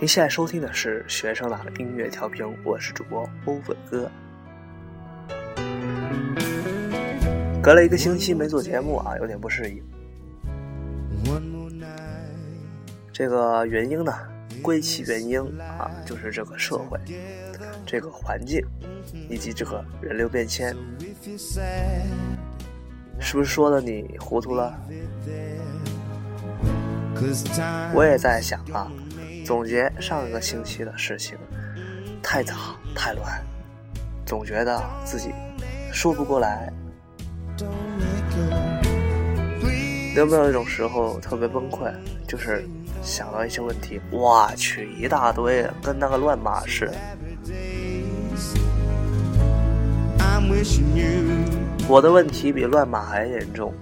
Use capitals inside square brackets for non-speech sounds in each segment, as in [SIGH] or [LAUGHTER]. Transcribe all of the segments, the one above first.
您现在收听的是学生党的音乐调频，我是主播欧粉哥。隔了一个星期没做节目啊，有点不适应。这个原因呢，归其原因啊，就是这个社会、这个环境以及这个人流变迁，是不是说的你糊涂了？我也在想啊。总结上一个星期的事情，太杂太乱，总觉得自己说不过来。有没有一种时候特别崩溃？就是想到一些问题，我去一大堆，跟那个乱码似的。我的问题比乱码还严重，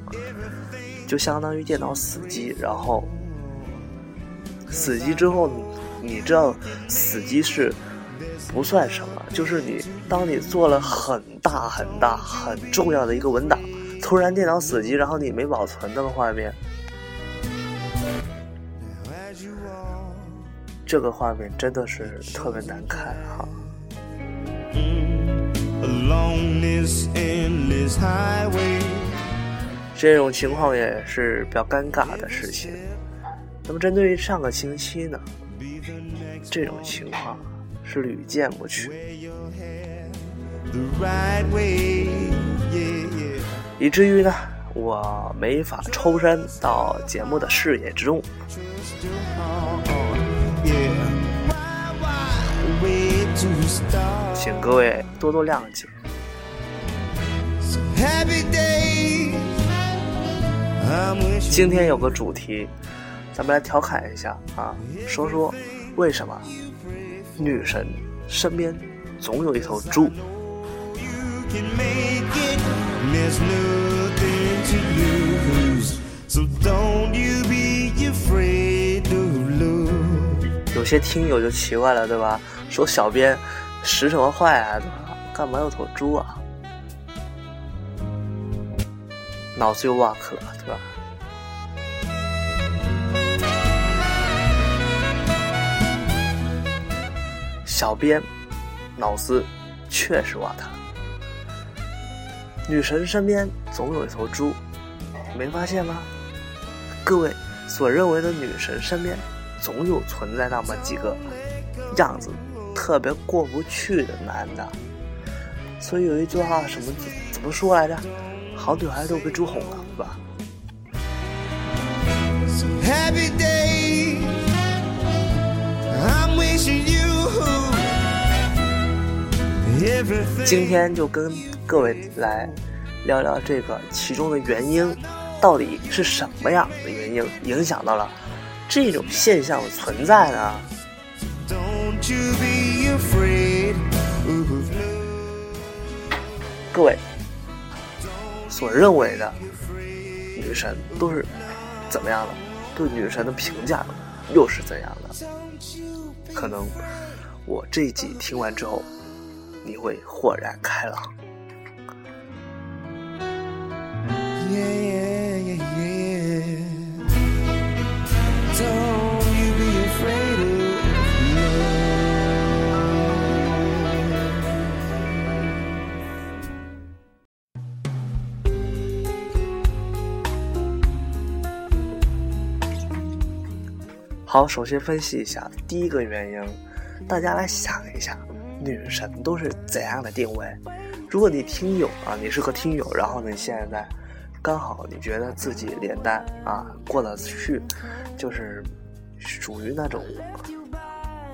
就相当于电脑死机，然后。死机之后，你知道死机是不算什么，就是你当你做了很大很大很重要的一个文档，突然电脑死机，然后你没保存那个画面，这个画面真的是特别难看哈。这种情况也是比较尴尬的事情。那么针对于上个星期呢，这种情况是屡见不鲜，以至于呢，我没法抽身到节目的视野之中，请各位多多谅解。今天有个主题。咱们来调侃一下啊，说说为什么女神身边总有一头猪？有些听友就奇怪了，对吧？说小编使什么坏啊？干嘛有头猪啊？脑子又挖克小编，脑子确实瓦特。女神身边总有一头猪，没发现吗？各位所认为的女神身边，总有存在那么几个样子特别过不去的男的。所以有一句话，什么怎么说来着？好女孩都被猪哄了，是吧？今天就跟各位来聊聊这个其中的原因，到底是什么样的原因影响到了这种现象的存在呢？各位所认为的女神都是怎么样的？对女神的评价又是怎样的？可能我这一集听完之后。你会豁然开朗。好，首先分析一下第一个原因，大家来想一下。女神都是怎样的定位？如果你听友啊，你是个听友，然后你现在刚好你觉得自己脸蛋啊过得去，就是属于那种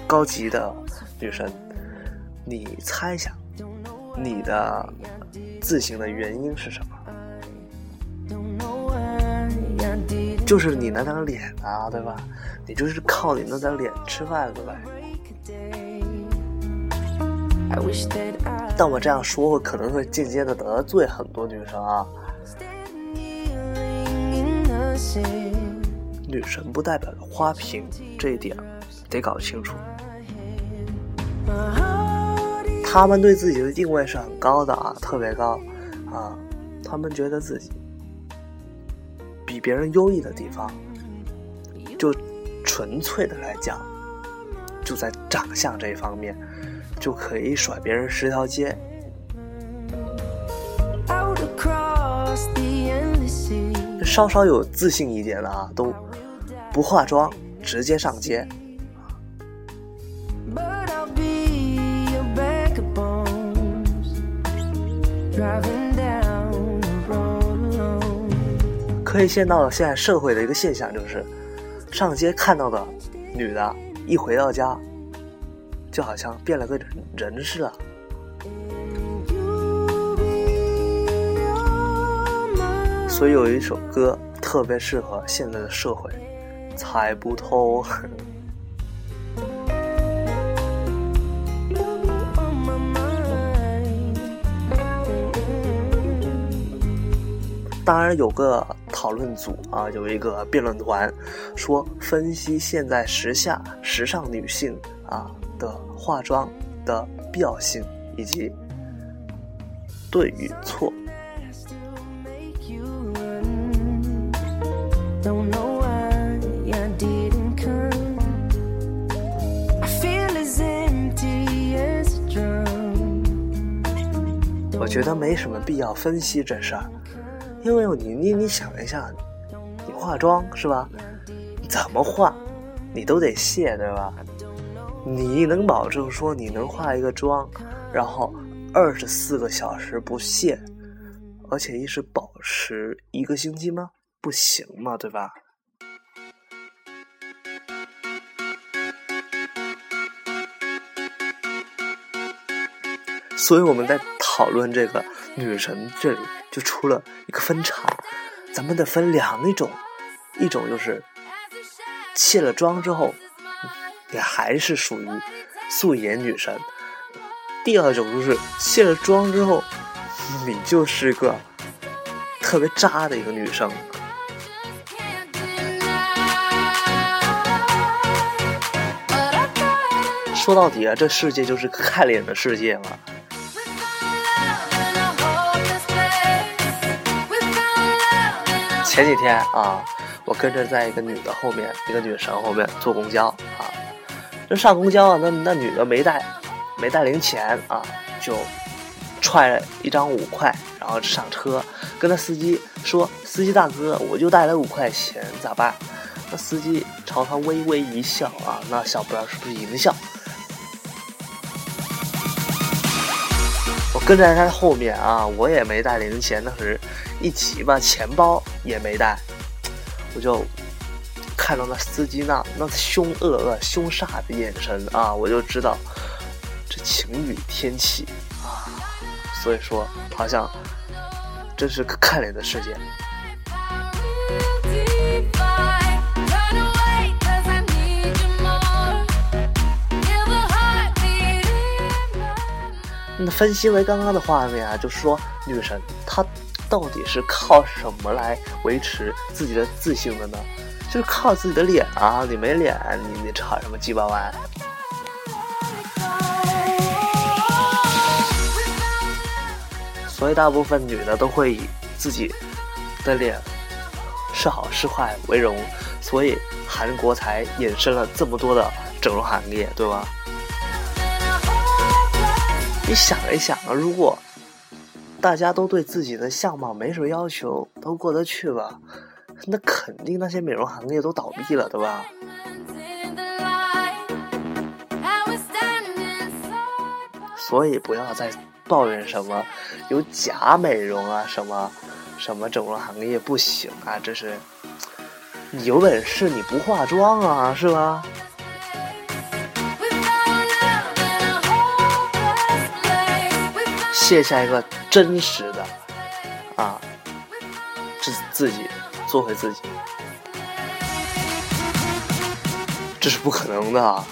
高级的女神，你猜想你的自信的原因是什么？就是你那张脸啊，对吧？你就是靠你那张脸吃饭的呗。但我这样说，可能会间接的得罪很多女生啊。女神不代表花瓶，这一点得搞清楚。他们对自己的定位是很高的啊，特别高啊。他们觉得自己比别人优异的地方，就纯粹的来讲，就在长相这一方面，就可以甩别人十条街。稍稍有自信一点的啊，都不化妆直接上街。可以见到现在社会的一个现象，就是上街看到的女的，一回到家，就好像变了个人人似的。所以有一首歌特别适合现在的社会，猜不透。当然有个讨论组啊，有一个辩论团，说分析现在时下时尚女性啊的化妆的必要性以及对与错。我觉得没什么必要分析这事儿。因为你你你想一下，你化妆是吧？怎么化，你都得卸对吧？你能保证说你能化一个妆，然后二十四个小时不卸，而且一直保持一个星期吗？不行嘛，对吧？所以我们在讨论这个女神这里。就出了一个分叉，咱们得分两种，一种就是卸了妆之后，也还是属于素颜女神；第二种就是卸了妆之后，你就是个特别渣的一个女生。说到底啊，这世界就是看脸的世界嘛。前几天啊，我跟着在一个女的后面，一个女神后面坐公交啊。上公交啊，那那女的没带，没带零钱啊，就揣了一张五块，然后上车，跟那司机说：“司机大哥，我就带了五块钱，咋办？”那司机朝他微微一笑啊，那笑不知道是不是淫笑。我跟在他后面啊，我也没带零钱，当时。一起吧，钱包也没带，我就看到那司机那那凶恶恶、凶煞的眼神啊，我就知道这晴雨天气啊，所以说好像真是个看脸的世界。那分析为刚刚的画面啊，就是说女神她。到底是靠什么来维持自己的自信的呢？就是靠自己的脸啊！你没脸，你你吵什么鸡巴歪？所以大部分女的都会以自己的脸是好是坏为荣，所以韩国才衍生了这么多的整容行业，对吧？你想一想啊，如果。大家都对自己的相貌没什么要求，都过得去吧？那肯定那些美容行业都倒闭了，对吧？所以不要再抱怨什么有假美容啊，什么什么整容行业不行啊，这是你有本事你不化妆啊，是吧？卸下一个真实的啊，自自己做回自己，这是不可能的。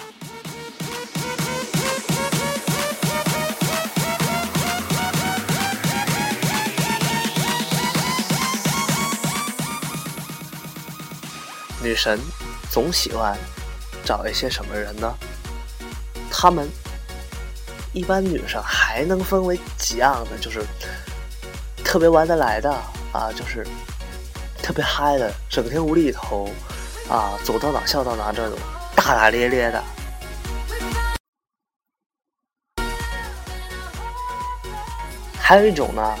女神总喜欢找一些什么人呢？他们。一般女生还能分为几样的，就是特别玩得来的啊，就是特别嗨的整天无厘头啊走到哪笑到哪这种大大咧咧的。还有一种呢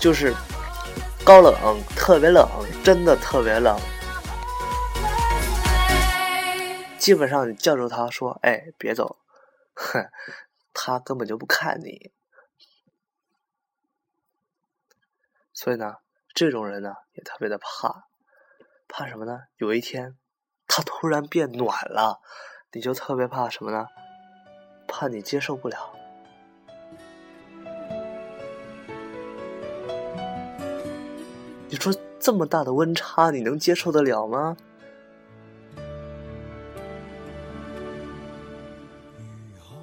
就是高冷特别冷真的特别冷。基本上你叫住他说哎别走。哼 [LAUGHS] 他根本就不看你。所以呢这种人呢也特别的怕，怕什么呢？有一天他突然变暖了，你就特别怕什么呢？怕你接受不了。你说这么大的温差，你能接受得了吗？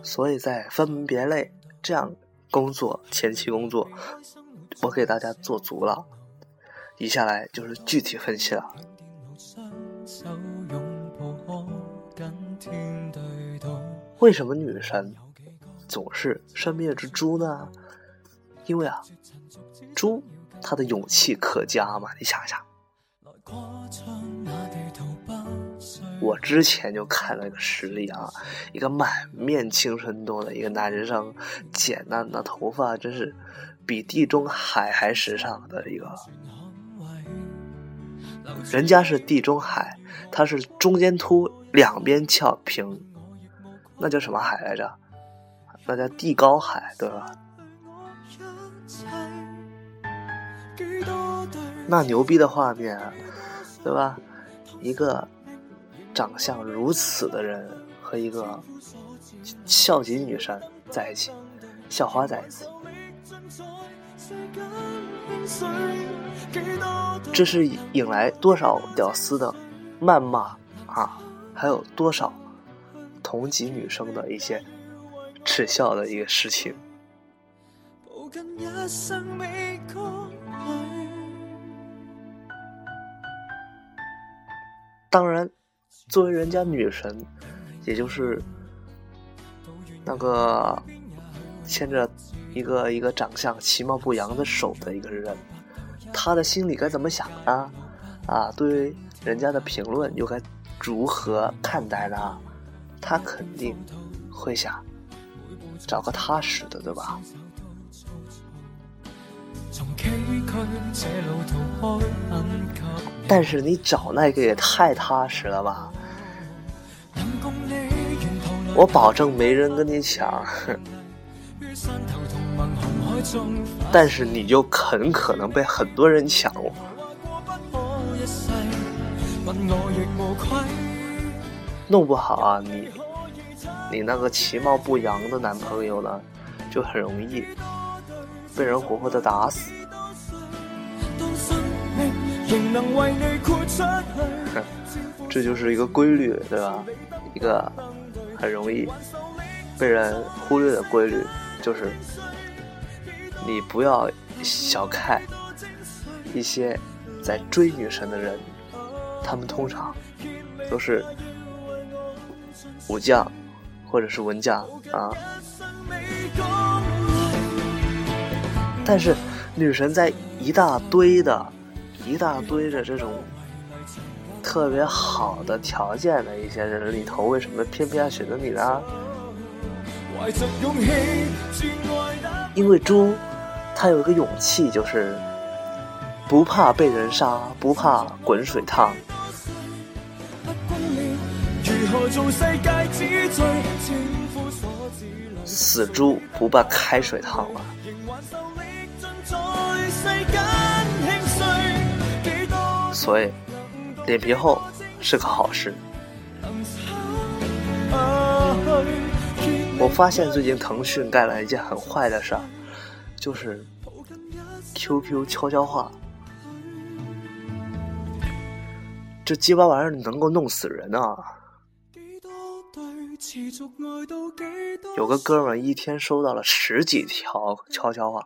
所以在分门别类这样工作前期工作，我给大家做足了。以下来就是具体分析了。为什么女神总是身边有只猪呢？因为啊，猪它的勇气可嘉嘛，你想想。我之前就看了一个实例啊，一个满面青春痘的一个男生，剪的那头发真是比地中海还时尚的一个。人家是地中海，他是中间凸，两边翘平，那叫什么海来着？那叫地高海，对吧？那牛逼的画面，对吧？一个。长相如此的人和一个校级女神在一起，校花在一起，这是引来多少屌丝的谩骂啊！还有多少同级女生的一些耻笑的一个事情。当然。作为人家女神，也就是那个牵着一个一个长相其貌不扬的手的一个人，他的心里该怎么想呢？啊，对于人家的评论又该如何看待呢？他肯定会想找个踏实的，对吧？但是你找那个也太踏实了吧！我保证没人跟你抢，但是你就很可能被很多人抢。弄不好啊，你你那个其貌不扬的男朋友呢，就很容易被人活活的打死。[LAUGHS] 这就是一个规律，对吧？一个很容易被人忽略的规律，就是你不要小看一些在追女神的人，他们通常都是武将或者是文将啊。但是女神在一大堆的、一大堆的这种。特别好的条件的一些人里头，为什么偏偏要选择你呢？因为猪，他有一个勇气，就是不怕被人杀，不怕滚水烫。死猪不怕开水烫了。所以。脸皮厚是个好事。我发现最近腾讯干了一件很坏的事儿，就是 QQ 悄悄话。这鸡巴玩意儿能够弄死人啊！有个哥们一天收到了十几条悄悄话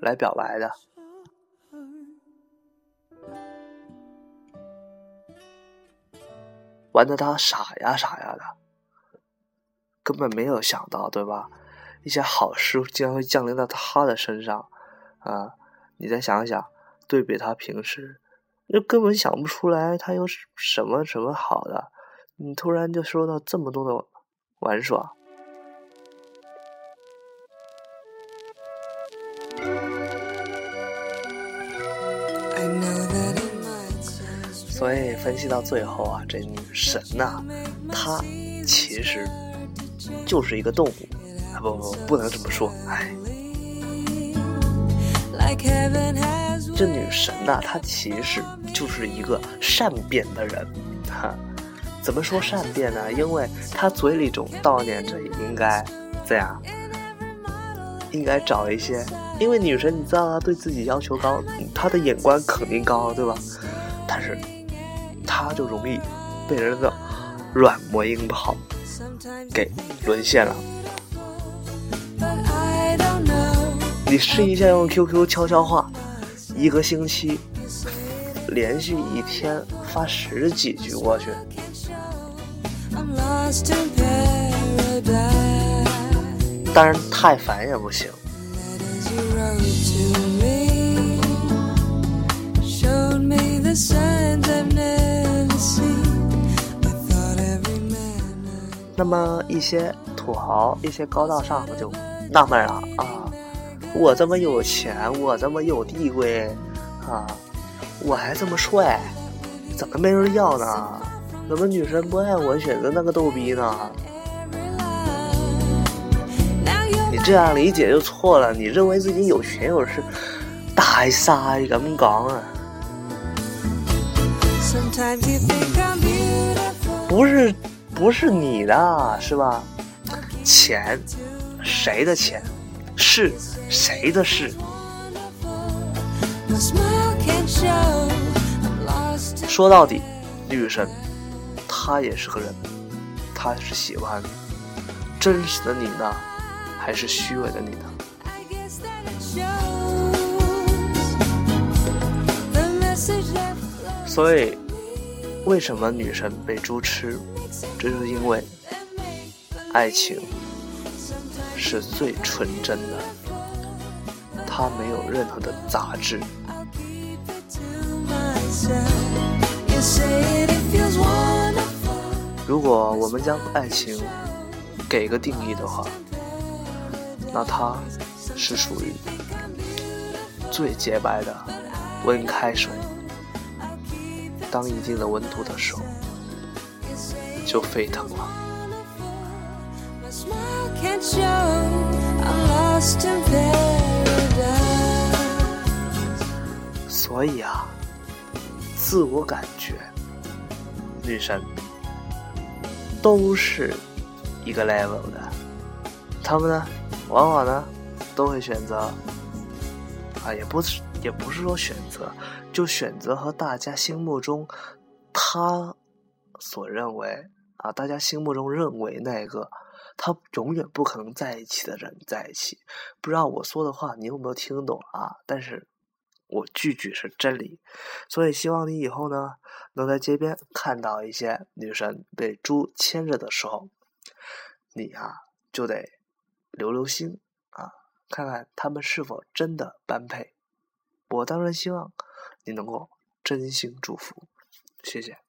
来表白的。玩的他傻呀傻呀的，根本没有想到，对吧？一些好事竟然会降临到他的身上，啊，你再想想，对比他平时，就根本想不出来他有什么什么好的，你突然就说到这么多的玩耍。所以分析到最后啊，这女神呐，她其实就是一个动物。啊！不不，不能这么说，哎，这女神呐，她其实就是一个善变的人，哈。怎么说善变呢？因为她嘴里总叨念着应该这样，应该找一些，因为女神你知道她对自己要求高，她的眼光肯定高，对吧？但是。她就容易被人的软磨硬泡给沦陷了。你试一下用 QQ 悄悄话，一个星期连续一天发十几句过去，但是太烦也不行。那么一些土豪、一些高大上的就纳闷了啊！我这么有钱，我这么有地位啊，我还这么帅，怎么没人要呢？怎么女神不爱我，选择那个逗逼呢？你这样理解就错了，你认为自己有权有势，大晒咁讲啊？不是。不是你的，是吧？钱，谁的钱？是谁的事？说到底，女神，她也是个人，她是喜欢真实的你呢，还是虚伪的你呢？所以，为什么女神被猪吃？这就是因为，爱情是最纯真的，它没有任何的杂质。如果我们将爱情给个定义的话，那它是属于最洁白的温开水。当一定的温度的时候。就沸腾了。所以啊，自我感觉，女神都是一个 level 的。他们呢，往往呢，都会选择啊，也不是，也不是说选择，就选择和大家心目中他所认为。啊，大家心目中认为那个他永远不可能在一起的人在一起，不知道我说的话你有没有听懂啊？但是我句句是真理，所以希望你以后呢，能在街边看到一些女神被猪牵着的时候，你啊就得留留心啊，看看他们是否真的般配。我当然希望你能够真心祝福，谢谢。